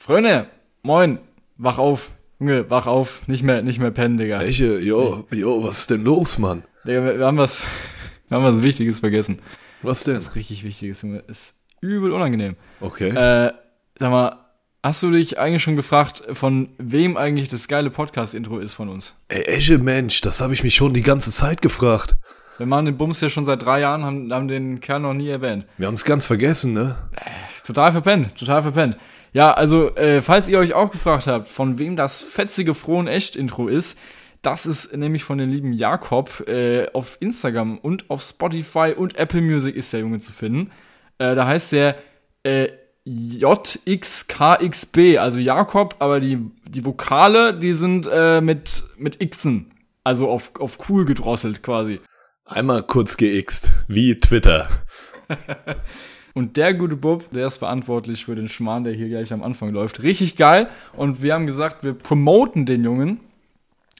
Freunde, moin, wach auf. Junge, wach auf. Nicht mehr, nicht mehr pennen, Digga. Welche? Jo, jo, was ist denn los, Mann? Digga, wir, wir haben was, wir haben was Wichtiges vergessen. Was denn? Was richtig Wichtiges, Junge. Ist übel unangenehm. Okay. Äh, sag mal, hast du dich eigentlich schon gefragt, von wem eigentlich das geile Podcast-Intro ist von uns? Ey, Esche, Mensch, das habe ich mich schon die ganze Zeit gefragt. Wir machen den Bums ja schon seit drei Jahren, haben, haben den Kerl noch nie erwähnt. Wir haben es ganz vergessen, ne? Total verpennt, total verpennt. Ja, also, äh, falls ihr euch auch gefragt habt, von wem das fetzige Frohen Echt-Intro ist, das ist nämlich von dem lieben Jakob. Äh, auf Instagram und auf Spotify und Apple Music ist der Junge zu finden. Äh, da heißt der äh, JXKXB, also Jakob, aber die, die Vokale, die sind äh, mit, mit Xen. Also auf, auf cool gedrosselt quasi. Einmal kurz geixt, wie Twitter. Und der gute Bub, der ist verantwortlich für den Schmarrn, der hier gleich am Anfang läuft. Richtig geil. Und wir haben gesagt, wir promoten den Jungen.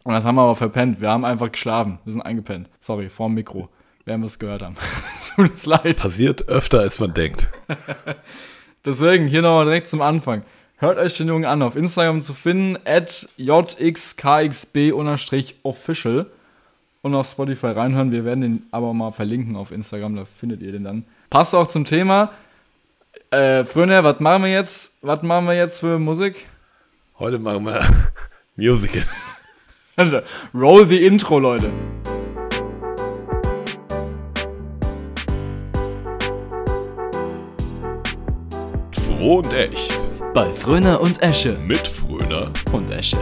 Und das haben wir aber verpennt. Wir haben einfach geschlafen. Wir sind eingepennt. Sorry, vorm Mikro. Werden wir es gehört haben. Tut uns leid. Passiert öfter, als man denkt. Deswegen hier nochmal direkt zum Anfang. Hört euch den Jungen an. Auf Instagram zu finden, at jxkxb-official. Und auf Spotify reinhören. Wir werden den aber mal verlinken auf Instagram. Da findet ihr den dann. Passt auch zum Thema. Äh, Freunde, was machen wir jetzt? Was machen wir jetzt für Musik? Heute machen wir Musical. Roll the Intro, Leute. Froh und echt. Bei Fröner und Esche. Mit Fröner. Und Esche.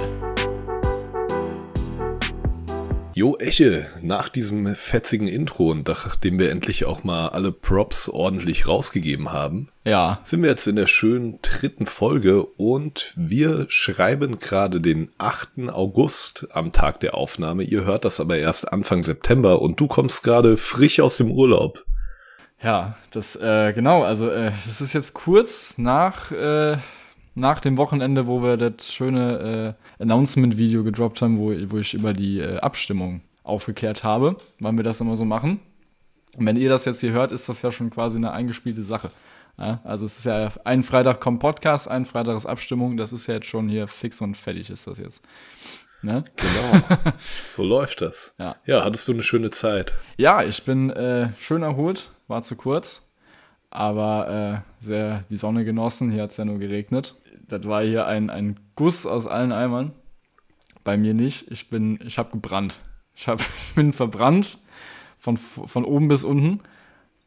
Jo, Esche, nach diesem fetzigen Intro und nachdem wir endlich auch mal alle Props ordentlich rausgegeben haben, Ja. sind wir jetzt in der schönen dritten Folge und wir schreiben gerade den 8. August am Tag der Aufnahme. Ihr hört das aber erst Anfang September und du kommst gerade frisch aus dem Urlaub. Ja, das, äh, genau, also, äh, das ist jetzt kurz nach, äh, nach dem Wochenende, wo wir das schöne äh, Announcement-Video gedroppt haben, wo, wo ich über die äh, Abstimmung aufgeklärt habe, wann wir das immer so machen. Und wenn ihr das jetzt hier hört, ist das ja schon quasi eine eingespielte Sache. Ja, also es ist ja ein Freitag kommt Podcast, ein Freitag ist Abstimmung, das ist ja jetzt schon hier fix und fertig ist das jetzt. Ne? Genau. so läuft das. Ja. ja, hattest du eine schöne Zeit? Ja, ich bin äh, schön erholt, war zu kurz, aber äh, sehr die Sonne genossen. Hier hat es ja nur geregnet. Das war hier ein, ein Guss aus allen Eimern. Bei mir nicht. Ich bin, ich habe gebrannt. Ich, hab, ich bin verbrannt von, von oben bis unten.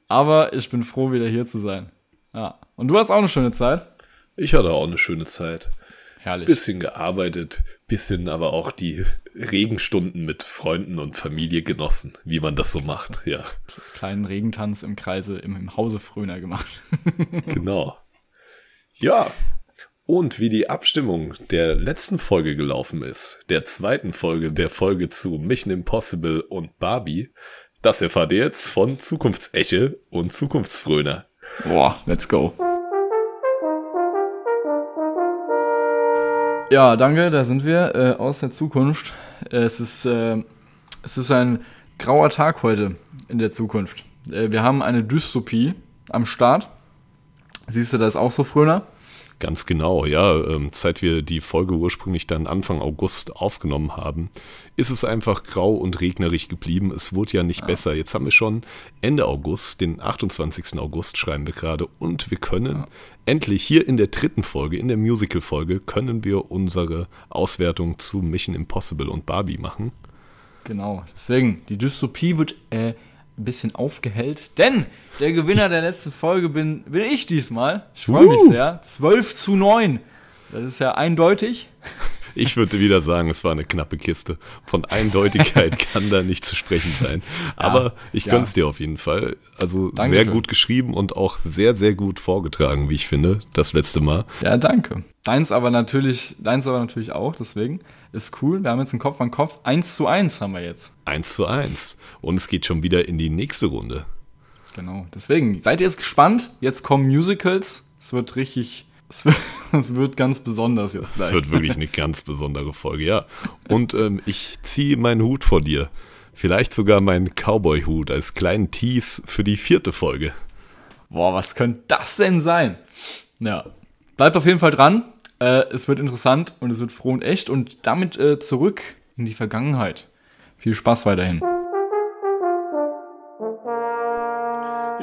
Aber ich bin froh, wieder hier zu sein. Ja. Und du hast auch eine schöne Zeit. Ich hatte auch eine schöne Zeit. Herrlich. Bisschen gearbeitet, bisschen aber auch die Regenstunden mit Freunden und Familie genossen, wie man das so macht, ja. Kleinen Regentanz im Kreise, im, im Hause Fröner gemacht. Genau. Ja. Und wie die Abstimmung der letzten Folge gelaufen ist, der zweiten Folge, der Folge zu Mission Impossible und Barbie, das erfahrt ihr jetzt von Zukunftseche und Zukunftsfröner. Boah, let's go. Ja, danke, da sind wir äh, aus der Zukunft. Äh, es, ist, äh, es ist ein grauer Tag heute in der Zukunft. Äh, wir haben eine Dystopie am Start. Siehst du das auch so, Fröner? Ganz genau, ja. Ähm, seit wir die Folge ursprünglich dann Anfang August aufgenommen haben, ist es einfach grau und regnerig geblieben. Es wurde ja nicht besser. Jetzt haben wir schon Ende August, den 28. August schreiben wir gerade und wir können endlich hier in der dritten Folge, in der Musical-Folge, können wir unsere Auswertung zu Mission Impossible und Barbie machen. Genau, deswegen, die Dystopie wird äh, ein bisschen aufgehellt, denn der Gewinner der letzten Folge bin, bin ich diesmal. Ich freue mich Uh. sehr. 12 zu 9. Das ist ja eindeutig. Ich würde wieder sagen, es war eine knappe Kiste. Von Eindeutigkeit kann da nicht zu sprechen sein. Aber ich ja. gönn's dir auf jeden Fall. Also Dankeschön. sehr gut geschrieben und auch sehr, sehr gut vorgetragen, wie ich finde, das letzte Mal. Ja, danke. Deins aber natürlich, deins aber natürlich auch, deswegen ist cool. Wir haben jetzt einen Kopf an Kopf. 1 zu 1 haben wir jetzt. Eins zu eins. Und es geht schon wieder in die nächste Runde. Genau. Deswegen, seid ihr jetzt gespannt? Jetzt kommen Musicals. Es wird richtig, es wird, es wird ganz besonders jetzt Es gleich. wird wirklich eine ganz besondere Folge, ja. Und ähm, ich ziehe meinen Hut vor dir. Vielleicht sogar meinen Cowboy-Hut als kleinen Tease für die vierte Folge. Boah, was könnte das denn sein? Ja. Bleibt auf jeden Fall dran. Äh, es wird interessant und es wird froh und echt und damit äh, zurück in die Vergangenheit. Viel Spaß weiterhin.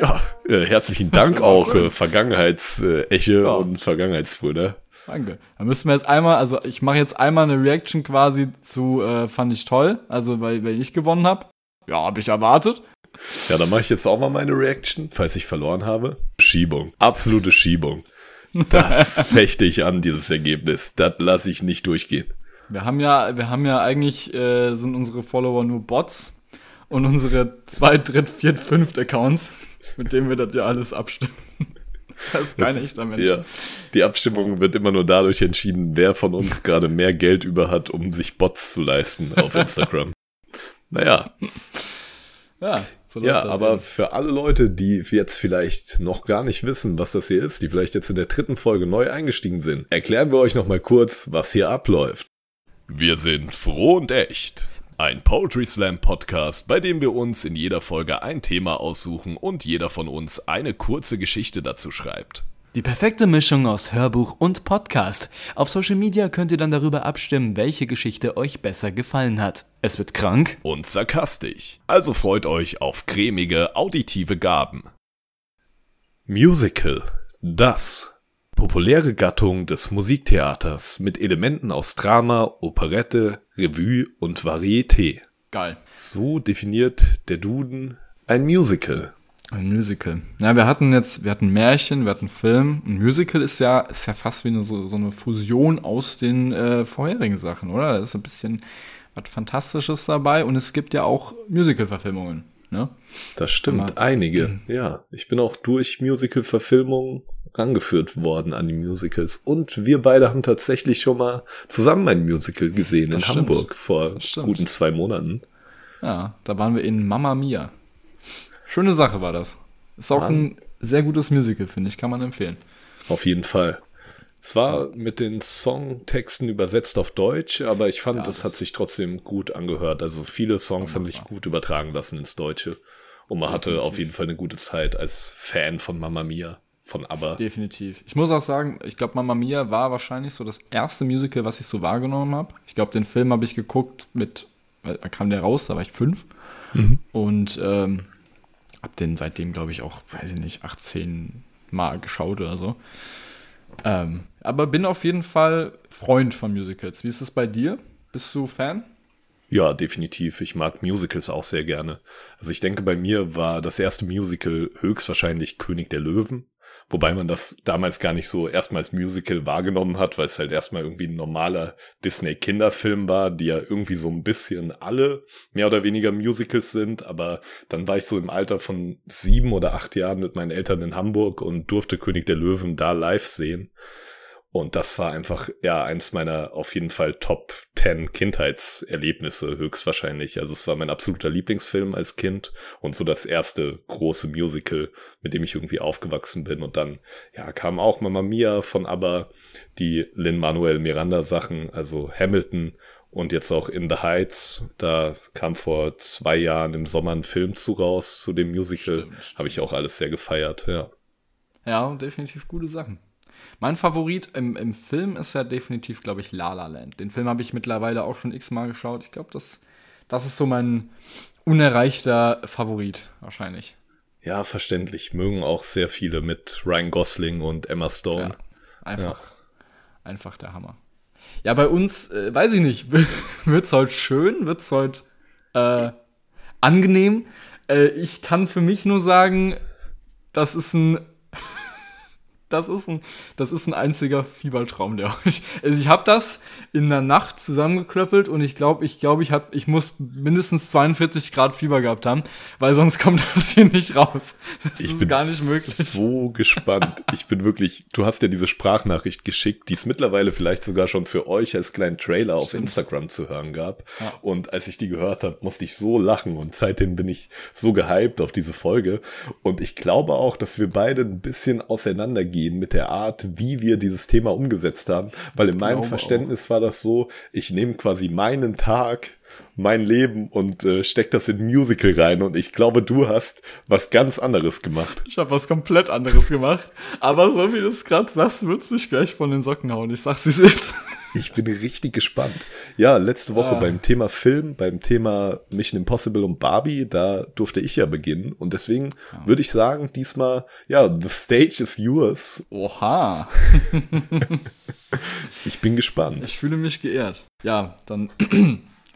Ja, äh, herzlichen Dank auch, äh, Vergangenheitseche Ja. und Vergangenheitsfreude. Danke. Dann müssen wir jetzt einmal, also ich mache jetzt einmal eine Reaction quasi zu äh, fand ich toll, also weil, weil ich gewonnen habe. Ja, habe ich erwartet. Ja, dann mache ich jetzt auch mal meine Reaction, falls ich verloren habe. Schiebung. Absolute Schiebung. Das fechte ich an, dieses Ergebnis. Das lasse ich nicht durchgehen. Wir haben ja, wir haben ja eigentlich äh, sind unsere Follower nur Bots und unsere zwei, dritt, viert, fünft Accounts, mit denen wir das ja alles abstimmen. Das ist kein Das echter Mensch. Ja, die Abstimmung wird immer nur dadurch entschieden, wer von uns gerade mehr Geld über hat, um sich Bots zu leisten auf Instagram. naja, Ja, so ja, aber eben. für alle Leute, die jetzt vielleicht noch gar nicht wissen, was das hier ist, die vielleicht jetzt in der dritten Folge neu eingestiegen sind, erklären wir euch noch mal kurz, was hier abläuft. Wir sind froh und echt. Ein Poetry Slam Podcast, bei dem wir uns in jeder Folge ein Thema aussuchen und jeder von uns eine kurze Geschichte dazu schreibt. Die perfekte Mischung aus Hörbuch und Podcast. Auf Social Media könnt ihr dann darüber abstimmen, welche Geschichte euch besser gefallen hat. Es wird krank. und sarkastisch. Also freut euch auf cremige auditive Gaben. Musical. Das. Populäre Gattung des Musiktheaters mit Elementen aus Drama, Operette, Revue und Varieté. Geil. So definiert der Duden ein Musical. Ein Musical. Ja, wir hatten jetzt, wir hatten Märchen, wir hatten Film. Ein Musical ist ja, ist ja fast wie eine, so, so eine Fusion aus den äh, vorherigen Sachen, oder? Da ist ein bisschen was Fantastisches dabei und es gibt ja auch Musical-Verfilmungen. Ne? Das stimmt, Immer. einige. Ja, ich bin auch durch Musical-Verfilmungen rangeführt worden an die Musicals. Und wir beide haben tatsächlich schon mal zusammen ein Musical gesehen Das in stimmt. Hamburg vor guten zwei Monaten. Ja, da waren wir in Mamma Mia. Schöne Sache war das. Ist auch Mann. ein sehr gutes Musical, finde ich, kann man empfehlen. Auf jeden Fall. Zwar mit den Songtexten übersetzt auf Deutsch, aber ich fand, Ja, es das- hat sich trotzdem gut angehört. Also viele Songs haben sich gut übertragen lassen ins Deutsche. Und man hatte auf jeden Fall eine gute Zeit als Fan von Mamma Mia, von ABBA. Definitiv. Ich muss auch sagen, ich glaube, Mamma Mia war wahrscheinlich so das erste Musical, was ich so wahrgenommen habe. Ich glaube, den Film habe ich geguckt mit, wann kam der raus? Da war ich fünf. Und ähm, habe den seitdem, glaube ich, auch, weiß ich nicht, 18 Mal geschaut oder so. Ähm, aber bin auf jeden Fall Freund von Musicals. Wie ist es bei dir? Bist du Fan? Ja, definitiv. Ich mag Musicals auch sehr gerne. Also ich denke, bei mir war das erste Musical höchstwahrscheinlich König der Löwen. Wobei man das damals gar nicht so erstmal als Musical wahrgenommen hat, weil es halt erstmal irgendwie ein normaler Disney-Kinderfilm war, die ja irgendwie so ein bisschen alle mehr oder weniger Musicals sind. Aber dann war ich so im Alter von sieben oder acht Jahren mit meinen Eltern in Hamburg und durfte König der Löwen da live sehen. Und das war einfach, ja, eins meiner auf jeden Fall Top 10 Kindheitserlebnisse höchstwahrscheinlich. Also es war mein absoluter Lieblingsfilm als Kind und so das erste große Musical, mit dem ich irgendwie aufgewachsen bin. Und dann, ja, kam auch Mamma Mia von ABBA, die Lin-Manuel Miranda Sachen, also Hamilton und jetzt auch In the Heights. Da kam vor zwei Jahren im Sommer ein Film zu raus, zu dem Musical. Habe ich auch alles sehr gefeiert, ja. Ja, definitiv gute Sachen. Mein Favorit im, im Film ist ja definitiv, glaube ich, La La Land. Den Film habe ich mittlerweile auch schon x-mal geschaut. Ich glaube, das, das ist so mein unerreichter Favorit wahrscheinlich. Ja, verständlich. Mögen auch sehr viele mit Ryan Gosling und Emma Stone. Ja, einfach, einfach der Hammer. Ja, bei uns, äh, weiß ich nicht, wird's heute schön, wird's heute äh, angenehm. Äh, ich kann für mich nur sagen, das ist ein das ist ein, das ist ein einziger Fiebertraum, der euch. Also ich habe das in der Nacht zusammengeklöppelt und ich glaube, ich glaube, ich habe, ich muss mindestens 42 Grad Fieber gehabt haben, weil sonst kommt das hier nicht raus. Das Ich ist bin gar nicht möglich. so gespannt. Ich bin wirklich, du hast ja diese Sprachnachricht geschickt, die es mittlerweile vielleicht sogar schon für euch als kleinen Trailer auf Instagram zu hören gab. Ja. Und als ich die gehört habe, musste ich so lachen und seitdem bin ich so gehypt auf diese Folge. Und ich glaube auch, dass wir beide ein bisschen auseinandergehen mit der Art, wie wir dieses Thema umgesetzt haben, weil in meinem glaube Verständnis war das so, ich nehme quasi meinen Tag mein Leben und äh, steck das in Musical rein. Und ich glaube, du hast was ganz anderes gemacht. Ich habe was komplett anderes gemacht. Aber so wie du es gerade sagst, wird's dich gleich von den Socken hauen. Ich sag's, wie es ist. Ich bin richtig gespannt. Ja, letzte Woche ah. beim Thema Film, beim Thema Mission Impossible und Barbie, da durfte ich ja beginnen. Und deswegen ah. würde ich sagen, diesmal, ja, the stage is yours. Oha. ich bin gespannt. Ich fühle mich geehrt. Ja, dann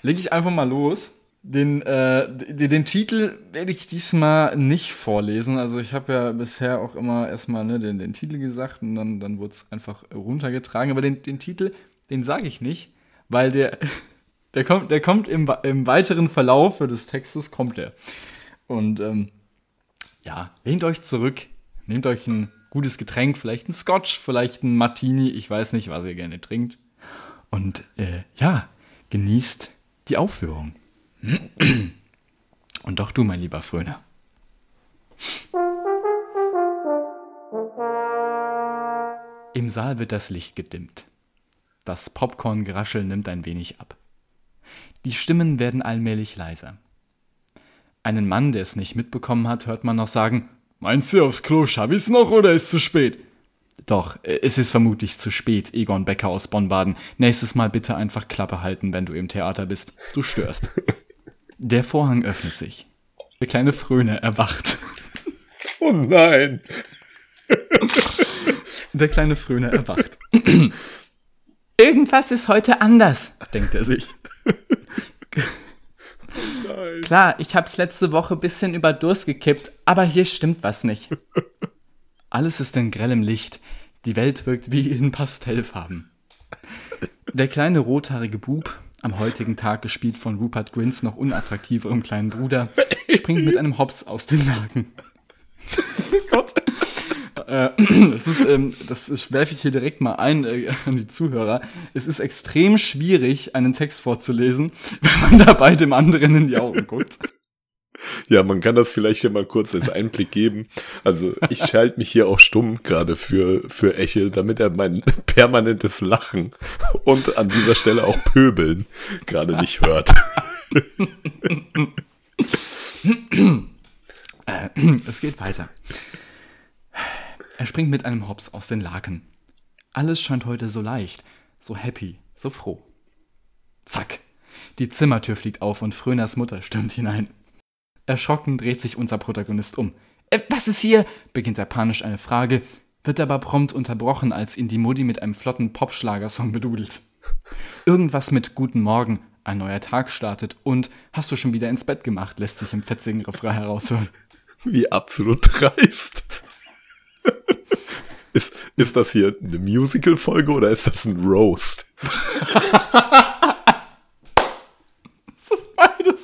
lege ich einfach mal los. Den, äh, den, den Titel werde ich diesmal nicht vorlesen. Also ich habe ja bisher auch immer erstmal ne, den, den Titel gesagt und dann, dann wurde es einfach runtergetragen. Aber den, den Titel den sage ich nicht, weil der, der kommt, der kommt im, im weiteren Verlauf des Textes, kommt der. Und ähm, ja, lehnt euch zurück, nehmt euch ein gutes Getränk, vielleicht ein Scotch, vielleicht ein Martini, ich weiß nicht, was ihr gerne trinkt. Und äh, ja, genießt die Aufführung. Und doch du, mein lieber Fröner. Im Saal wird das Licht gedimmt. Das Popcorn-Geraschel nimmt ein wenig ab. Die Stimmen werden allmählich leiser. Einen Mann, der es nicht mitbekommen hat, hört man noch sagen: Meinst du aufs Klo, schaff ich's noch oder ist zu spät? Doch, es ist vermutlich zu spät, Egon Becker aus Bonn-Baden. Nächstes Mal bitte einfach Klappe halten, wenn du im Theater bist. Du störst. Der Vorhang öffnet sich. Der kleine Fröne erwacht. Oh nein! Der kleine Fröne erwacht. Irgendwas ist heute anders, denkt er sich. Nein. Klar, ich hab's letzte Woche bisschen über Durst gekippt, aber hier stimmt was nicht. Alles ist in grellem Licht. Die Welt wirkt wie in Pastellfarben. Der kleine rothaarige Bub, am heutigen Tag gespielt von Rupert Grins noch unattraktiverem kleinen Bruder, springt mit einem Hops aus den Laken. Gott. Äh, das ist, ähm, das werfe ich hier direkt mal ein äh, an die Zuhörer. Es ist extrem schwierig, einen Text vorzulesen, wenn man dabei dem anderen in die Augen guckt. Ja, man kann das vielleicht ja mal kurz als Einblick geben. Also ich schalte mich hier auch stumm gerade für, für Eche, damit er mein permanentes Lachen und an dieser Stelle auch Pöbeln gerade nicht hört. Es geht weiter. Er springt mit einem Hops aus den Laken. Alles scheint heute so leicht, so happy, so froh. Zack! Die Zimmertür fliegt auf und Fröners Mutter stürmt hinein. Erschrocken dreht sich unser Protagonist um. Äh, was ist hier? beginnt er panisch eine Frage, wird aber prompt unterbrochen, als ihn die Mutti mit einem flotten Popschlagersong bedudelt. Irgendwas mit Guten Morgen, ein neuer Tag startet und hast du schon wieder ins Bett gemacht, lässt sich im fetzigen Refrain heraushören. Wie absolut dreist. Ist, ist das hier eine Musical-Folge oder ist das ein Roast? Es ist beides.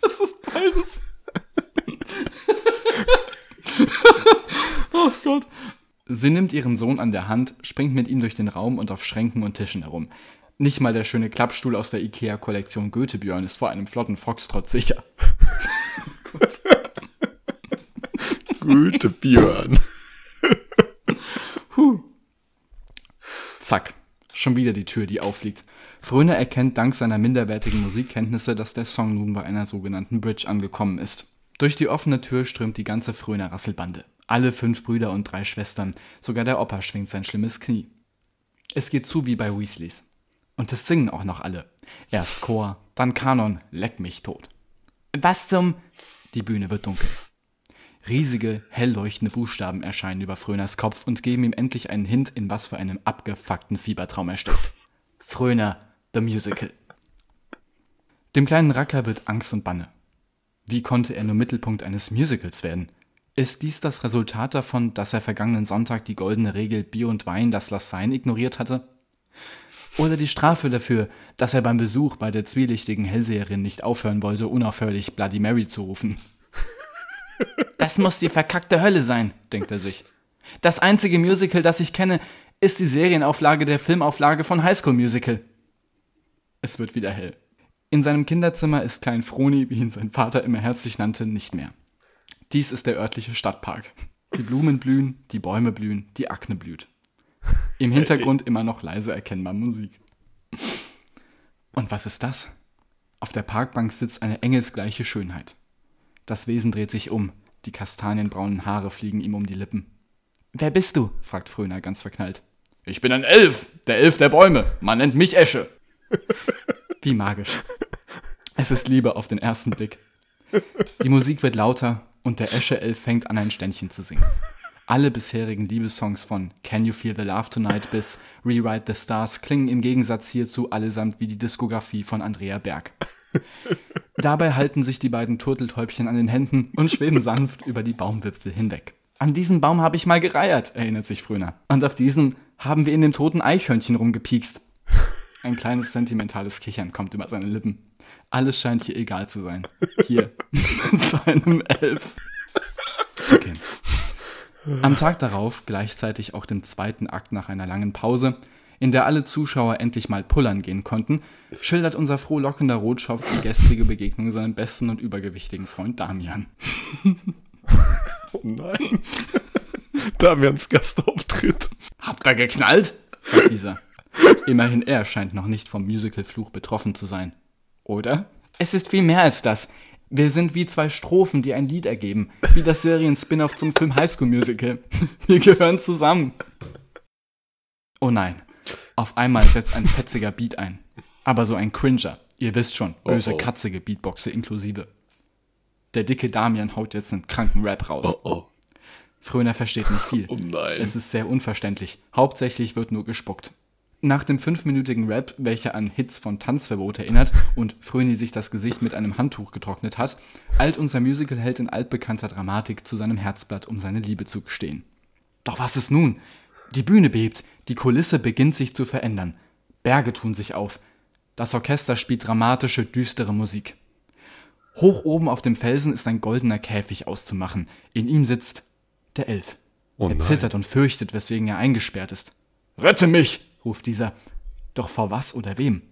Es ist beides. Oh Gott. Sie nimmt ihren Sohn an der Hand, springt mit ihm durch den Raum und auf Schränken und Tischen herum. Nicht mal der schöne Klappstuhl aus der IKEA-Kollektion Goethe-Björn ist vor einem flotten Foxtrot sicher. Goethe-Björn. Huh. Zack. Schon wieder die Tür, die auffliegt. Fröne erkennt dank seiner minderwertigen Musikkenntnisse, dass der Song nun bei einer sogenannten Bridge angekommen ist. Durch die offene Tür strömt die ganze Fröner Rasselbande. Alle fünf Brüder und drei Schwestern. Sogar der Opa schwingt sein schlimmes Knie. Es geht zu wie bei Weasleys. Und es singen auch noch alle. Erst Chor, dann Kanon, leck mich tot. Was zum... Die Bühne wird dunkel. Riesige, hell leuchtende Buchstaben erscheinen über Fröners Kopf und geben ihm endlich einen Hint, in was für einem abgefuckten Fiebertraum er steckt. Fröner, the Musical. Dem kleinen Racker wird Angst und Banne. Wie konnte er nur Mittelpunkt eines Musicals werden? Ist dies das Resultat davon, dass er vergangenen Sonntag die goldene Regel Bier und Wein das Lass sein ignoriert hatte? Oder die Strafe dafür, dass er beim Besuch bei der zwielichtigen Hellseherin nicht aufhören wollte, unaufhörlich Bloody Mary zu rufen? Das muss die verkackte Hölle sein, denkt er sich. Das einzige Musical, das ich kenne, ist die Serienauflage der Filmauflage von High School Musical. Es wird wieder hell. In seinem Kinderzimmer ist Klein Froni, wie ihn sein Vater immer herzlich nannte, nicht mehr. Dies ist der örtliche Stadtpark. Die Blumen blühen, die Bäume blühen, die Akne blüht. Im Hintergrund immer noch leise erkennbar Musik. Und was ist das? Auf der Parkbank sitzt eine engelsgleiche Schönheit. Das Wesen dreht sich um, die kastanienbraunen Haare fliegen ihm um die Lippen. Wer bist du? fragt Fröner ganz verknallt. Ich bin ein Elf, der Elf der Bäume. Man nennt mich Esche. Wie magisch. Es ist Liebe auf den ersten Blick. Die Musik wird lauter und der Esche-Elf fängt an, ein Ständchen zu singen. Alle bisherigen Liebessongs von Can You Feel the Love Tonight bis Rewrite the Stars klingen im Gegensatz hierzu allesamt wie die Diskografie von Andrea Berg. Dabei halten sich die beiden Turteltäubchen an den Händen und schweben sanft über die Baumwipfel hinweg. An diesen Baum habe ich mal gereiert, erinnert sich Fröner. Und auf diesen haben wir in dem toten Eichhörnchen rumgepiekst. Ein kleines sentimentales Kichern kommt über seine Lippen. Alles scheint hier egal zu sein. Hier, mit seinem Elf. Okay. Am Tag darauf, gleichzeitig auch dem zweiten Akt nach einer langen Pause, in der alle Zuschauer endlich mal pullern gehen konnten, schildert unser frohlockender Rotschopf die gestrige Begegnung seinem besten und übergewichtigen Freund Damian. Oh nein. Damians Gastauftritt. Habt ihr geknallt? fragt dieser. Immerhin er scheint noch nicht vom Musical-Fluch betroffen zu sein. Oder? Es ist viel mehr als das. Wir sind wie zwei Strophen, die ein Lied ergeben. Wie das Serien-Spin-off zum Film High School Musical. Wir gehören zusammen. Oh nein. Auf einmal setzt ein fetziger Beat ein. Aber so ein Cringer. Ihr wisst schon, böse, Oh, oh. katzige Beatboxe inklusive. Der dicke Damian haut jetzt einen kranken Rap raus. Oh oh. Fröner versteht nicht viel. Oh nein. Es ist sehr unverständlich. Hauptsächlich wird nur gespuckt. Nach dem fünfminütigen Rap, welcher an Hits von Tanzverbot erinnert und Fröni sich das Gesicht mit einem Handtuch getrocknet hat, eilt unser Musicalheld in altbekannter Dramatik zu seinem Herzblatt, um seine Liebe zu gestehen. Doch was ist nun? Die Bühne bebt, die Kulisse beginnt sich zu verändern. Berge tun sich auf. Das Orchester spielt dramatische, düstere Musik. Hoch oben auf dem Felsen ist ein goldener Käfig auszumachen. In ihm sitzt der Elf. Oh er zittert und fürchtet, weswegen er eingesperrt ist. Rette mich! Ruft dieser. Doch vor was oder wem?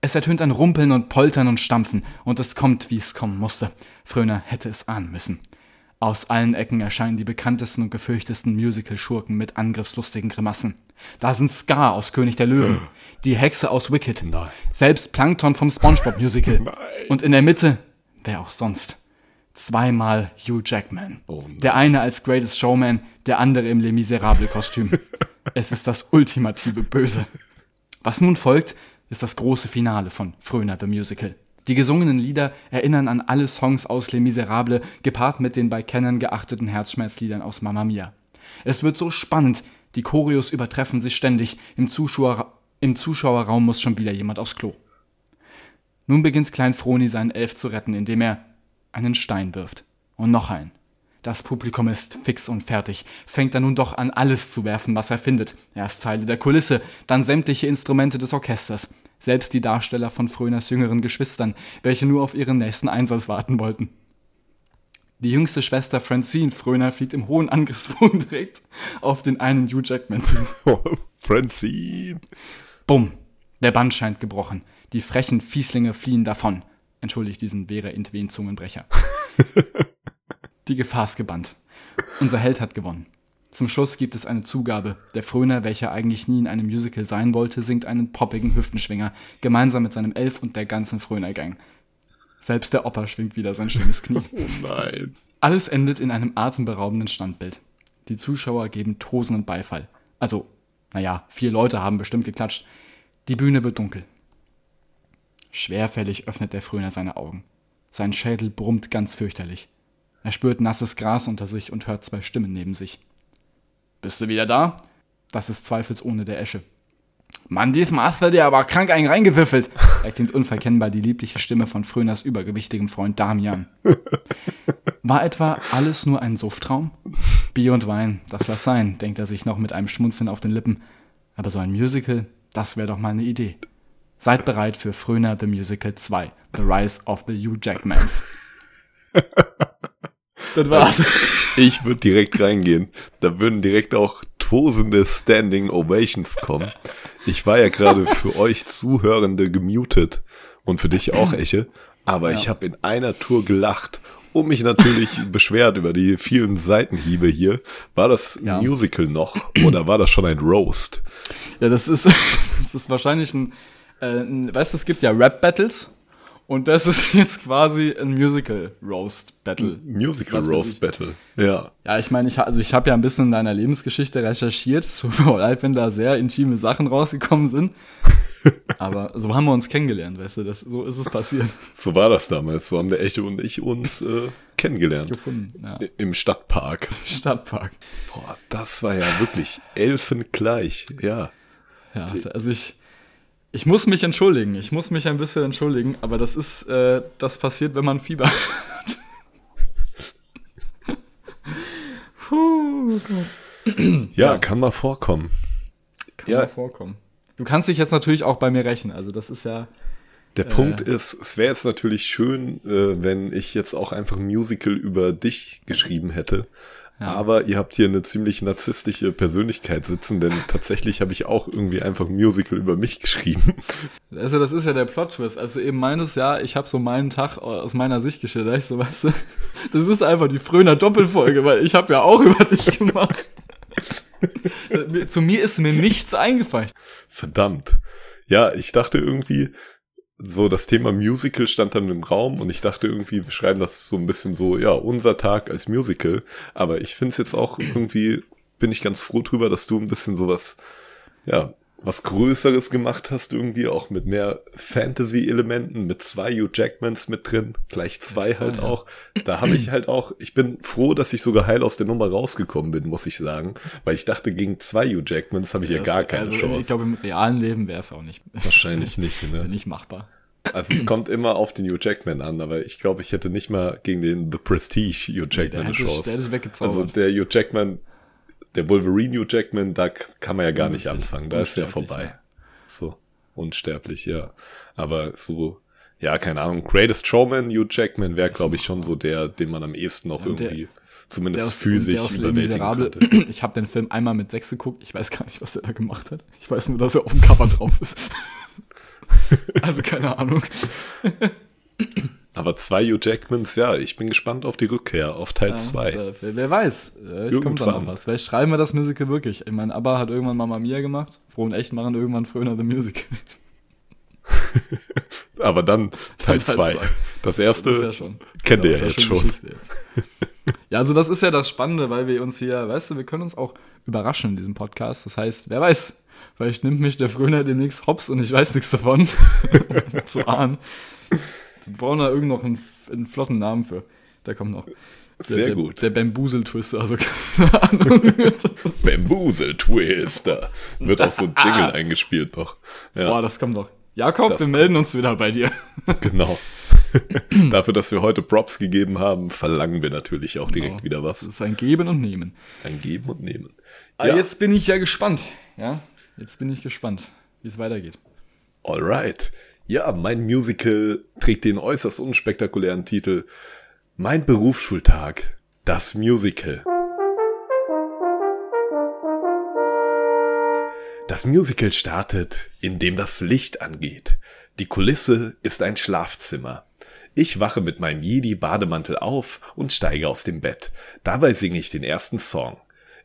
Es ertönt ein Rumpeln und Poltern und Stampfen, und es kommt, wie es kommen musste. Fröner hätte es ahnen müssen. Aus allen Ecken erscheinen die bekanntesten und gefürchtesten Musical-Schurken mit angriffslustigen Grimassen. Da sind Scar aus König der Löwen, die Hexe aus Wicked, Nein. selbst Plankton vom SpongeBob-Musical. Und in der Mitte, wer auch sonst, zweimal Hugh Jackman. Oh der eine als Greatest Showman, der andere im Les Miserables-Kostüm. es ist das ultimative Böse. Was nun folgt, ist das große Finale von Fröner the Musical. Die gesungenen Lieder erinnern an alle Songs aus Les Miserables, gepaart mit den bei Kennern geachteten Herzschmerzliedern aus Mamma Mia. Es wird so spannend, die Choreos übertreffen sich ständig, im, Zuschauer, im Zuschauerraum muss schon wieder jemand aufs Klo. Nun beginnt Klein Froni seinen Elf zu retten, indem er einen Stein wirft. Und noch einen. Das Publikum ist fix und fertig, fängt er nun doch an, alles zu werfen, was er findet. Erst Teile der Kulisse, dann sämtliche Instrumente des Orchesters, selbst die Darsteller von Fröners jüngeren Geschwistern, welche nur auf ihren nächsten Einsatz warten wollten. Die jüngste Schwester Francine Fröner fliegt im hohen Angriffsbogen direkt auf den einen Hugh Jackman zu. Francine. Bumm. Der Band scheint gebrochen. Die frechen Fieslinge fliehen davon. Entschuldigt diesen Vera Intwen Zungenbrecher. Die Gefahr ist gebannt. Unser Held hat gewonnen. Zum Schluss gibt es eine Zugabe. Der Fröner, welcher eigentlich nie in einem Musical sein wollte, singt einen poppigen Hüftenschwinger, gemeinsam mit seinem Elf und der ganzen Fröner-Gang. Selbst der Opa schwingt wieder sein schlimmes Knie. Oh nein. Alles endet in einem atemberaubenden Standbild. Die Zuschauer geben tosenden Beifall. Also, naja, vier Leute haben bestimmt geklatscht. Die Bühne wird dunkel. Schwerfällig öffnet der Fröner seine Augen. Sein Schädel brummt ganz fürchterlich. Er spürt nasses Gras unter sich und hört zwei Stimmen neben sich. Bist du wieder da? Das ist zweifelsohne der Esche. Mann, diesmal hast du dir aber krank einen reingewiffelt. erklingt unverkennbar die liebliche Stimme von Fröners übergewichtigem Freund Damian. War etwa alles nur ein Sufftraum? Bier und Wein, das lass sein, denkt er sich noch mit einem Schmunzeln auf den Lippen. Aber so ein Musical, das wäre doch mal eine Idee. Seid bereit für Fröner The Musical 2, The Rise of the Hugh Jackmans. das war's. Ich würde direkt reingehen. Da würden direkt auch tosende Standing Ovations kommen. Ich war ja gerade für euch Zuhörende gemutet und für dich auch, Eche. Aber ich habe in einer Tour gelacht und mich natürlich beschwert über die vielen Seitenhiebe hier. War das Ja. ein Musical noch oder war das schon ein Roast? Ja, das ist, das ist wahrscheinlich ein, äh, ein weißt du, es gibt ja Rap-Battles Und das ist jetzt quasi ein Musical Roast Battle. Musical Roast. Battle. Ja. Ja, ich meine, ich, also ich habe ja ein bisschen in deiner Lebensgeschichte recherchiert. Mir leid, wenn da sehr intime Sachen rausgekommen sind. Aber so haben wir uns kennengelernt, weißt du, das, so ist es passiert. So war das damals. So haben der Echte und ich uns äh, kennengelernt. Gefunden, ja. Im Stadtpark. Stadtpark. Boah, das war ja wirklich elfengleich. Ja. Ja, also ich, ich muss mich entschuldigen. Ich muss mich ein bisschen entschuldigen, aber das ist, äh, das passiert, wenn man Fieber hat. Puh, Gott. Ja, Ja. kann mal vorkommen. Kann Ja. mal vorkommen. Du kannst dich jetzt natürlich auch bei mir rächen. Also das ist ja, Der Punkt ist, es wäre jetzt natürlich schön, äh, wenn ich jetzt auch einfach ein Musical über dich geschrieben hätte. Aber ihr habt hier eine ziemlich narzisstische Persönlichkeit sitzen, denn tatsächlich habe ich auch irgendwie einfach ein Musical über mich geschrieben. also das ist ja der Plot-Twist. Also eben meines, ja, ich habe so meinen Tag aus meiner Sicht geschildert. So, weißt du, das ist einfach die Fröner Doppelfolge, weil ich habe ja auch über dich gemacht. Zu mir ist mir nichts eingefallen. Verdammt. Ja, ich dachte irgendwie, so das Thema Musical stand dann im Raum und ich dachte irgendwie, wir schreiben das so ein bisschen so, ja, unser Tag als Musical. Aber ich finde es jetzt auch irgendwie, bin ich ganz froh drüber, dass du ein bisschen sowas, ja, was Größeres gemacht hast, irgendwie auch mit mehr Fantasy-Elementen, mit zwei Hugh Jackmans mit drin, gleich zwei zwei, halt ja. auch. Da habe ich halt auch, ich bin froh, dass ich sogar heil aus der Nummer rausgekommen bin, muss ich sagen, weil ich dachte, gegen zwei Hugh Jackmans habe ich ja gar keine also, Chance. Ich glaube, im realen Leben wäre es auch nicht, Wahrscheinlich nicht, ne? nicht machbar. Also es kommt immer auf den Hugh Jackman an, aber ich glaube, ich hätte nicht mal gegen den The Prestige Hugh Jackman der eine Chance. der hätte weggezaubert. also der Hugh Jackman, der Wolverine Hugh Jackman, da kann man ja gar nicht Unsterblich. anfangen. Da ist der Unsterblich, vorbei. ja. So, unsterblich, ja. Aber so, ja, keine Ahnung, Greatest Showman Hugh Jackman wäre, glaube ich, schon so der, den man am ehesten noch Ja, der- irgendwie Der zumindest aus- physisch der überwältigen könnte. Ich habe den Film einmal mit sechs geguckt. Ich weiß gar nicht, was der da gemacht hat. Ich weiß nur, dass er auf dem Cover drauf ist. also keine Ahnung. Aber zwei Hugh Jackmans, ja, ich bin gespannt auf die Rückkehr, auf Teil Ja, zwei. äh, wer, wer weiß. Äh, Ich kommt da noch was. Vielleicht schreiben wir das Musical wirklich. Ich meine, ABBA hat irgendwann Mamma Mia gemacht. Froh und echt machen irgendwann Fröner the Musical. Aber dann Teil Teil zwei. zwei. Das erste Das ist ja schon. kennt ihr das ja jetzt schon. Jetzt. Ja, also das ist ja das Spannende, weil wir uns hier, weißt du, wir können uns auch überraschen in diesem Podcast. Das heißt, wer weiß, vielleicht nimmt mich der Fröner demnächst hops und ich weiß nichts davon. um zu ahnen. Wir brauchen da irgend noch einen, einen flotten Namen für. Der kommt noch. Der, Sehr der, gut. Der Bambusel-Twister, also keine Ahnung. Bamboozle Twister. Wird auch so ein Jingle eingespielt noch. Ja, Boah, das kommt noch. Jakob, Das wir melden uns wieder bei dir. genau. Dafür, dass wir heute Props gegeben haben, verlangen wir natürlich auch direkt Genau. wieder Das was. ist ein Geben und Nehmen. Ein Geben und Nehmen. Aber Ja. jetzt bin ich ja gespannt. Ja, jetzt bin ich gespannt, wie es weitergeht. Alright. Ja, mein Musical trägt den äußerst unspektakulären Titel Mein Berufsschultag, das Musical. Das Musical startet, indem das Licht angeht. Die Kulisse ist ein Schlafzimmer. Ich wache mit meinem Jedi-Bademantel auf und steige aus dem Bett. Dabei singe ich den ersten Song.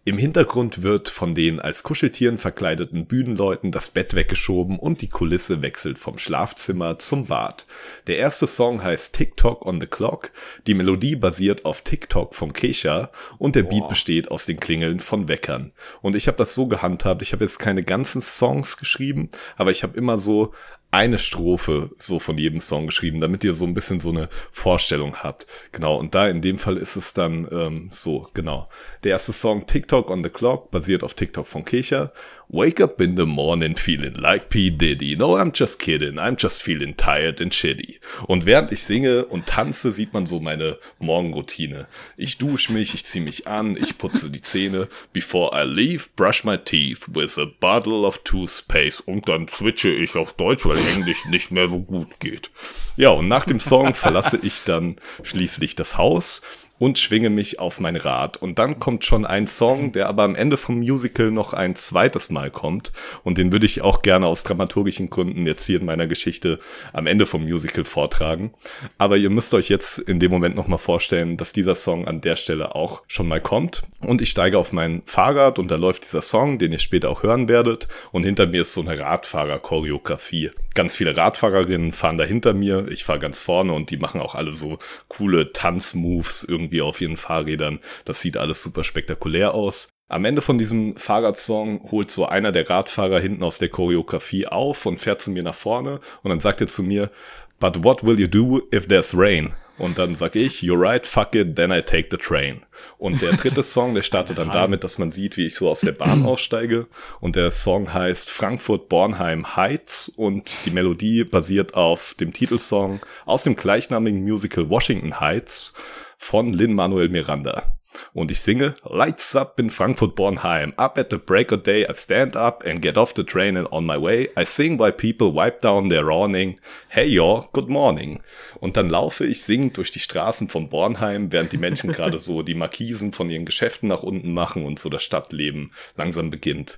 Im Hintergrund wird von den als Kuscheltieren verkleideten Bühnenleuten das Bett weggeschoben und die Kulisse wechselt vom Schlafzimmer zum Bad. Der erste Song heißt TikTok on the Clock. Die Melodie basiert auf TikTok von Kesha und der Beat besteht aus den Klingeln von Weckern. Und ich habe das so gehandhabt, ich habe jetzt keine ganzen Songs geschrieben, aber ich habe immer so eine Strophe so von jedem Song geschrieben, damit ihr so ein bisschen so eine Vorstellung habt. Genau, und da in dem Fall ist es dann ähm, so, genau. Der erste Song TikTok on the Clock basiert auf TikTok von Kesha. Wake up in the morning feeling like P. Diddy. No, I'm just kidding. I'm just feeling tired and shitty. Und während ich singe und tanze, sieht man so meine Morgenroutine. Ich dusche mich, ich ziehe mich an, ich putze die Zähne. Before I leave, brush my teeth with a bottle of toothpaste. Und dann switche ich auf Deutsch, weil Englisch nicht mehr so gut geht. Ja, und nach dem Song verlasse ich dann schließlich das Haus und schwinge mich auf mein Rad. Und dann kommt schon ein Song, der aber am Ende vom Musical noch ein zweites Mal kommt. Und den würde ich auch gerne aus dramaturgischen Gründen jetzt hier in meiner Geschichte am Ende vom Musical vortragen. Aber ihr müsst euch jetzt in dem Moment nochmal vorstellen, dass dieser Song an der Stelle auch schon mal kommt. Und ich steige auf mein Fahrrad und da läuft dieser Song, den ihr später auch hören werdet. Und hinter mir ist so eine Radfahrer-Choreografie. Ganz viele Radfahrerinnen fahren da hinter mir. Ich fahre ganz vorne und die machen auch alle so coole Tanzmoves irgendwie auf ihren Fahrrädern. Das sieht alles super spektakulär aus. Am Ende von diesem Fahrradsong holt so einer der Radfahrer hinten aus der Choreografie auf und fährt zu mir nach vorne und dann sagt er zu mir, But what will you do if there's rain? Und dann sag ich, you're right, fuck it, then I take the train. Und der dritte Song, der startet dann damit, dass man sieht, wie ich so aus der Bahn aussteige. Und der Song heißt Frankfurt-Bornheim Heights und die Melodie basiert auf dem Titelsong aus dem gleichnamigen Musical Washington Heights von Lin-Manuel Miranda. Und ich singe Lights up in Frankfurt Bornheim. Up at the break of day I stand up and get off the train and on my way. I sing while people wipe down their awning. Hey y'all, good morning. Und dann laufe ich singend durch die Straßen von Bornheim, während die Menschen gerade so die Markisen von ihren Geschäften nach unten machen und so das Stadtleben langsam beginnt.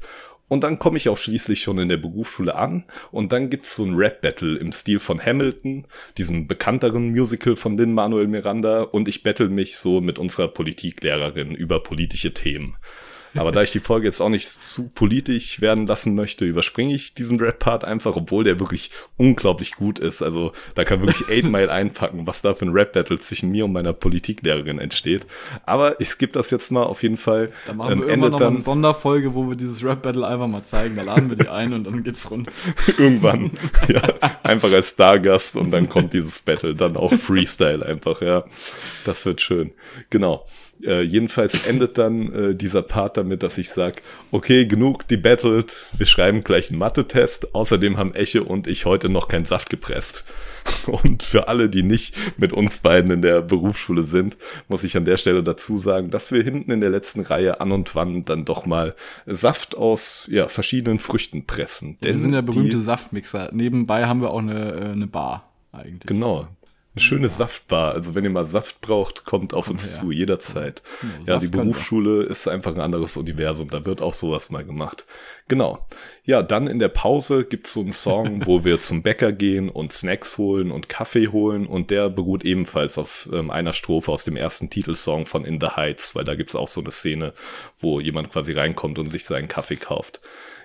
Und dann komme ich auch schließlich schon in der Berufsschule an und dann gibt's so ein Rap-Battle im Stil von Hamilton, diesem bekannteren Musical von Lin Manuel Miranda und ich battle mich so mit unserer Politiklehrerin über politische Themen. Aber da ich die Folge jetzt auch nicht zu politisch werden lassen möchte, überspringe ich diesen Rap-Part einfach, obwohl der wirklich unglaublich gut ist. Also da kann wirklich 8 Mile einpacken, was da für ein Rap-Battle zwischen mir und meiner Politiklehrerin entsteht. Aber ich skippe das jetzt mal auf jeden Fall. Da machen wir ähm, irgendwann noch dann, eine Sonderfolge, wo wir dieses Rap-Battle einfach mal zeigen. Da laden wir die ein und dann geht's rund. irgendwann. ja, einfach als Stargast und dann kommt dieses Battle. Dann auch Freestyle einfach, ja. Das wird schön. Genau. Äh, jedenfalls endet dann äh, dieser Part damit, dass ich sage, okay, genug debattelt, wir schreiben gleich einen Mathe-Test. Außerdem haben Eche und ich heute noch keinen Saft gepresst. Und für alle, die nicht mit uns beiden in der Berufsschule sind, muss ich an der Stelle dazu sagen, dass wir hinten in der letzten Reihe an und wann dann doch mal Saft aus ja, verschiedenen Früchten pressen. Denn wir sind ja berühmte Saftmixer. Nebenbei haben wir auch eine, äh, eine Bar eigentlich. Genau. Eine schöne ja. Saftbar. Also wenn ihr mal Saft braucht, kommt auf uns ja. zu, jederzeit. Ja, ja die Berufsschule ist einfach ein anderes Universum. Da wird auch sowas mal gemacht. Genau. Ja, dann in der Pause gibt's so einen Song, wo wir zum Bäcker gehen und Snacks holen und Kaffee holen. Und der beruht ebenfalls auf ähm, einer Strophe aus dem ersten Titelsong von In the Heights, weil da gibt's auch so eine Szene, wo jemand quasi reinkommt und sich seinen Kaffee kauft.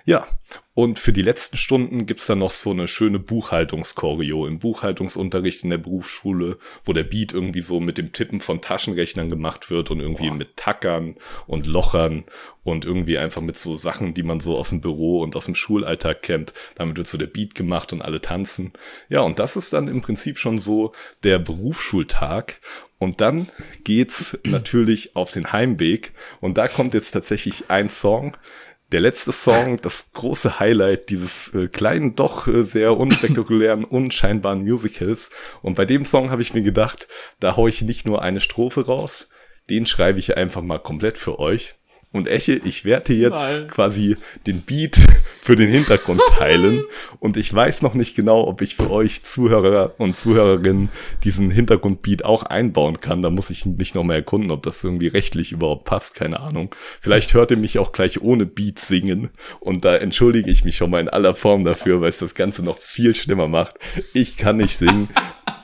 Ja, und für die letzten Stunden gibt's dann noch so eine schöne Buchhaltungschoreo im Buchhaltungsunterricht in der Berufsschule, wo der Beat irgendwie so mit dem Tippen von Taschenrechnern gemacht wird und irgendwie Boah. mit Tackern und Lochern und irgendwie einfach mit so Sachen, die man so aus dem Büro und aus dem Schulalltag kennt. Damit wird so der Beat gemacht und alle tanzen. Ja, und das ist dann im Prinzip schon so der Berufsschultag. Und dann geht's natürlich auf den Heimweg. Und da kommt jetzt tatsächlich ein Song, der letzte Song, das große Highlight dieses äh, kleinen, doch äh, sehr unspektakulären, unscheinbaren Musicals. Und bei dem Song habe ich mir gedacht, da hau ich nicht nur eine Strophe raus, den schreibe ich einfach mal komplett für euch. Und Eche, ich werde jetzt Nein. quasi den Beat für den Hintergrund teilen. und ich weiß noch nicht genau, ob ich für euch Zuhörer und Zuhörerinnen diesen Hintergrundbeat auch einbauen kann. Da muss ich mich noch mal erkunden, ob das irgendwie rechtlich überhaupt passt. Keine Ahnung. Vielleicht hört ihr mich auch gleich ohne Beat singen. Und da entschuldige ich mich schon mal in aller Form dafür, weil es das Ganze noch viel schlimmer macht. Ich kann nicht singen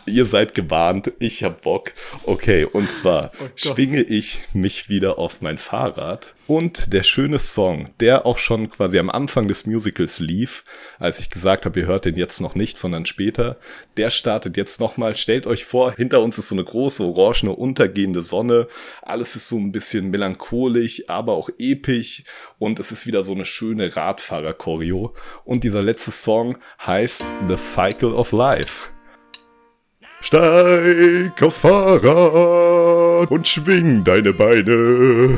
ihr seid gewarnt, ich hab Bock. Okay, und zwar oh schwinge ich mich wieder auf mein Fahrrad und der schöne Song, der auch schon quasi am Anfang des Musicals lief, als ich gesagt habe, ihr hört den jetzt noch nicht, sondern später, der startet jetzt nochmal. Stellt euch vor, hinter uns ist so eine große orangene untergehende Sonne. Alles ist so ein bisschen melancholisch, aber auch episch und es ist wieder so eine schöne Radfahrer-Choreo. Und dieser letzte Song heißt The Cycle of Life. Steig aufs Fahrrad und schwing deine Beine.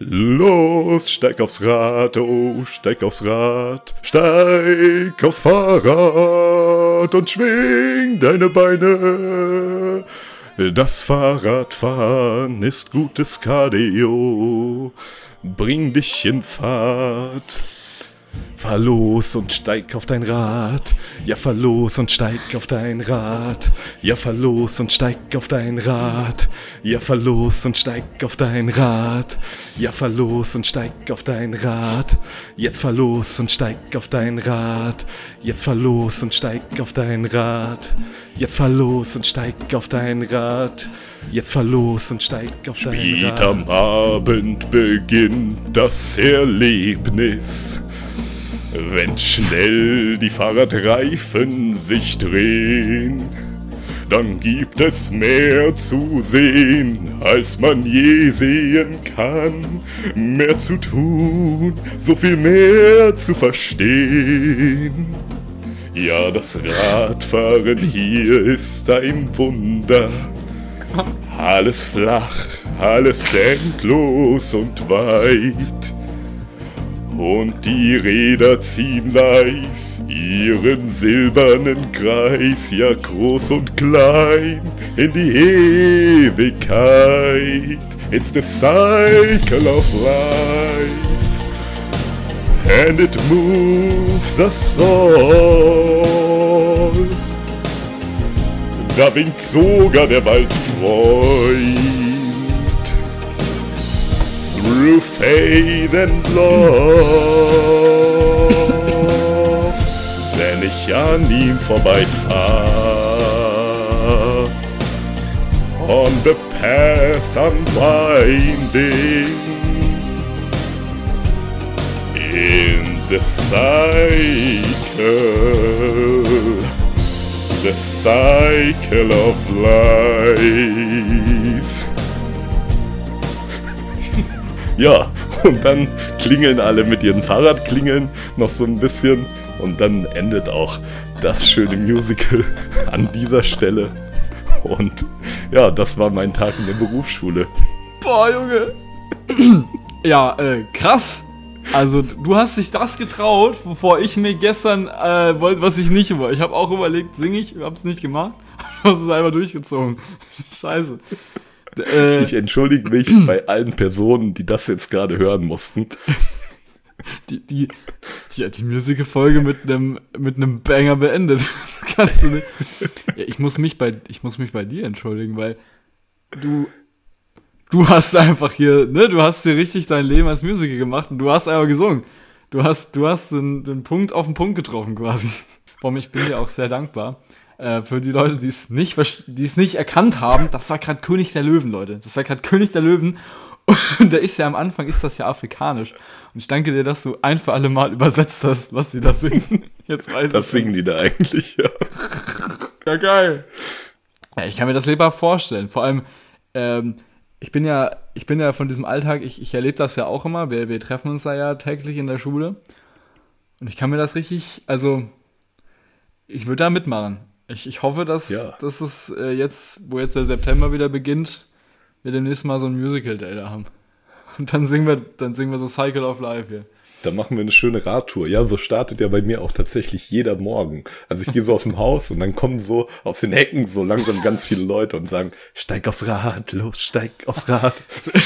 Los, steig aufs Rad, oh, steig aufs Rad, steig aufs Fahrrad und schwing deine Beine. Das Fahrradfahren ist gutes Cardio, bring dich in Fahrt. Fahr los und steig auf dein Rad. Ja, fahr los und steig auf dein Rad. Ja, fahr los und steig auf dein Rad. Ja, fahr los und steig auf dein Rad. Ja, fahr los und steig auf dein Rad. Jetzt fahr los und steig auf dein Rad. Jetzt fahr los und steig auf dein Rad. Jetzt fahr los und steig auf dein Rad. Jetzt fahr los und steig auf dein Rad. Spät am Abend beginnt das Erlebnis. Wenn schnell die Fahrradreifen sich drehen, dann gibt es mehr zu sehen, als man je sehen kann. Mehr zu tun, so viel mehr zu verstehen. Ja, das Radfahren hier ist ein Wunder. Alles flach, alles endlos und weit. Und die Räder ziehen leis ihren silbernen Kreis, ja groß und klein, in die Ewigkeit. It's the cycle of life, and it moves us all. Da winkt sogar der Waldfreund through faith and love. Wenn ich an ihm vorbeifahr, on the path unwinding, in the cycle, the cycle of life. Ja, und dann klingeln alle mit ihren Fahrradklingeln noch so ein bisschen und dann endet auch das schöne Musical an dieser Stelle. Und ja, das war mein Tag in der Berufsschule. Boah, Junge. ja, äh, krass. Also, du hast dich das getraut, bevor ich mir gestern äh, wollte, was ich nicht wollte. Ich habe auch überlegt, singe ich, hab's nicht gemacht. Du hast es einfach durchgezogen. Scheiße. Äh, ich entschuldige mich bei allen Personen, die das jetzt gerade hören mussten. Die, die, die, die Musical-Folge mit einem mit einem Banger beendet. kannst du nicht. Ja, ich muss mich bei ich muss mich bei dir entschuldigen, weil du du hast einfach hier, ne, du hast hier richtig dein Leben als Musical gemacht und du hast einfach gesungen. Du hast du hast den, den Punkt auf den Punkt getroffen quasi. Warum ich bin dir auch sehr dankbar. Äh, für die Leute, die es nicht, die es nicht erkannt haben, das war gerade König der Löwen, Leute. Das war gerade König der Löwen. Und da ist ja am Anfang, ist das ja afrikanisch. Und ich danke dir, dass du ein für alle Mal übersetzt hast, was die da singen. Jetzt weiß Das singen die da eigentlich, ja. Ja, geil. Ja, ich kann mir das lebhaft vorstellen. Vor allem, ähm, ich bin ja, ich bin ja von diesem Alltag, ich, ich erlebe das ja auch immer. Wir, wir treffen uns da ja täglich in der Schule. Und ich kann mir das richtig, also, ich würde da mitmachen. Ich, ich hoffe, dass, ja. dass es äh, jetzt, wo jetzt der September wieder beginnt, wir demnächst mal so ein Musical-Day da haben. Und dann singen wir, dann singen wir so Cycle of Life hier. Da machen wir eine schöne Radtour. Ja, so startet ja bei mir auch tatsächlich jeder Morgen. Also ich gehe so aus dem Haus und dann kommen so aus den Ecken so langsam ganz viele Leute und sagen, steig aufs Rad, los, steig aufs Rad.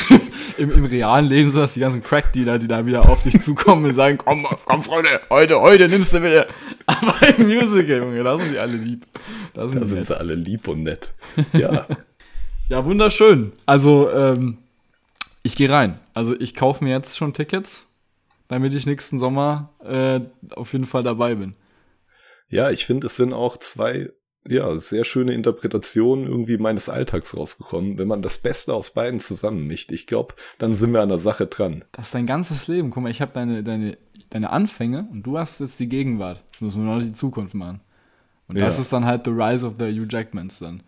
Im, Im realen Leben sind das die ganzen Crack-Dealer, die da wieder auf dich zukommen und sagen, komm, komm, Freunde, heute, heute nimmst du wieder. Aber im Musical, Junge, sind sie alle lieb. Da sind, da sind sie alle lieb und nett. Ja. ja, wunderschön. Also, ähm, ich gehe rein. Also ich kaufe mir jetzt schon Tickets damit ich nächsten Sommer äh, auf jeden Fall dabei bin. Ja, ich finde, es sind auch zwei ja, sehr schöne Interpretationen irgendwie meines Alltags rausgekommen. Wenn man das Beste aus beiden zusammenmischt, ich glaube, dann sind wir an der Sache dran. Das ist dein ganzes Leben. Guck mal, ich habe deine, deine, deine Anfänge und du hast jetzt die Gegenwart. Jetzt müssen wir noch die Zukunft machen. Und das ist dann halt The Rise of the Hugh Jackmans dann.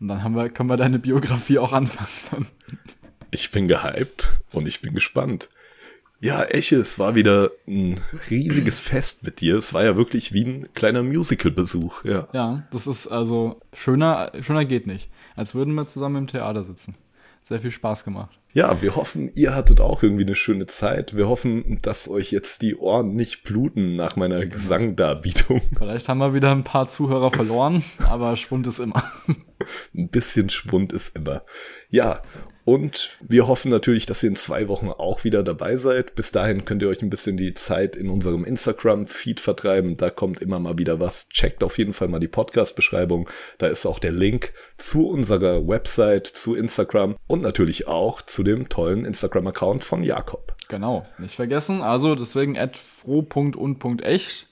Und dann haben wir, können wir deine Biografie auch anfangen. Ich bin gehypt und ich bin gespannt. Ja, Eche, es war wieder ein riesiges Fest mit dir. Es war ja wirklich wie ein kleiner Musical-Besuch, ja. Ja, das ist also schöner, schöner geht nicht. Als würden wir zusammen im Theater sitzen. Sehr viel Spaß gemacht. Ja, wir hoffen, ihr hattet auch irgendwie eine schöne Zeit. Wir hoffen, dass euch jetzt die Ohren nicht bluten nach meiner Gesangdarbietung. Vielleicht haben wir wieder ein paar Zuhörer verloren, aber Schwund ist immer. Ein bisschen Schwund ist immer. Ja, Und wir hoffen natürlich, dass ihr in zwei Wochen auch wieder dabei seid. Bis dahin könnt ihr euch ein bisschen die Zeit in unserem Instagram-Feed vertreiben. Da kommt immer mal wieder was. Checkt auf jeden Fall mal die Podcast-Beschreibung. Da ist auch der Link zu unserer Website, zu Instagram und natürlich auch zu dem tollen Instagram-Account von Jakob. Genau, nicht vergessen. Also deswegen at froh.und.echt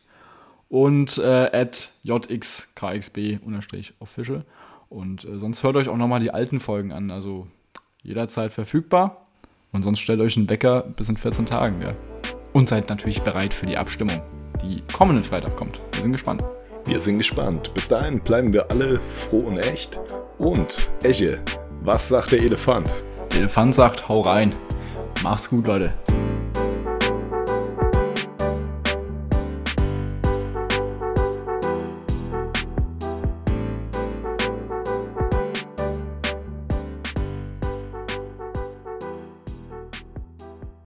und äh, at jxkxb-official. Und äh, sonst hört euch auch nochmal die alten Folgen an. Also jederzeit verfügbar. Und sonst stellt euch einen Wecker bis in 14 Tagen. Ja. Und seid natürlich bereit für die Abstimmung, die kommenden Freitag kommt. Wir sind gespannt. Wir sind gespannt. Bis dahin bleiben wir alle froh und echt. Und, Eche, was sagt der Elefant? Der Elefant sagt, hau rein. Macht's gut, Leute.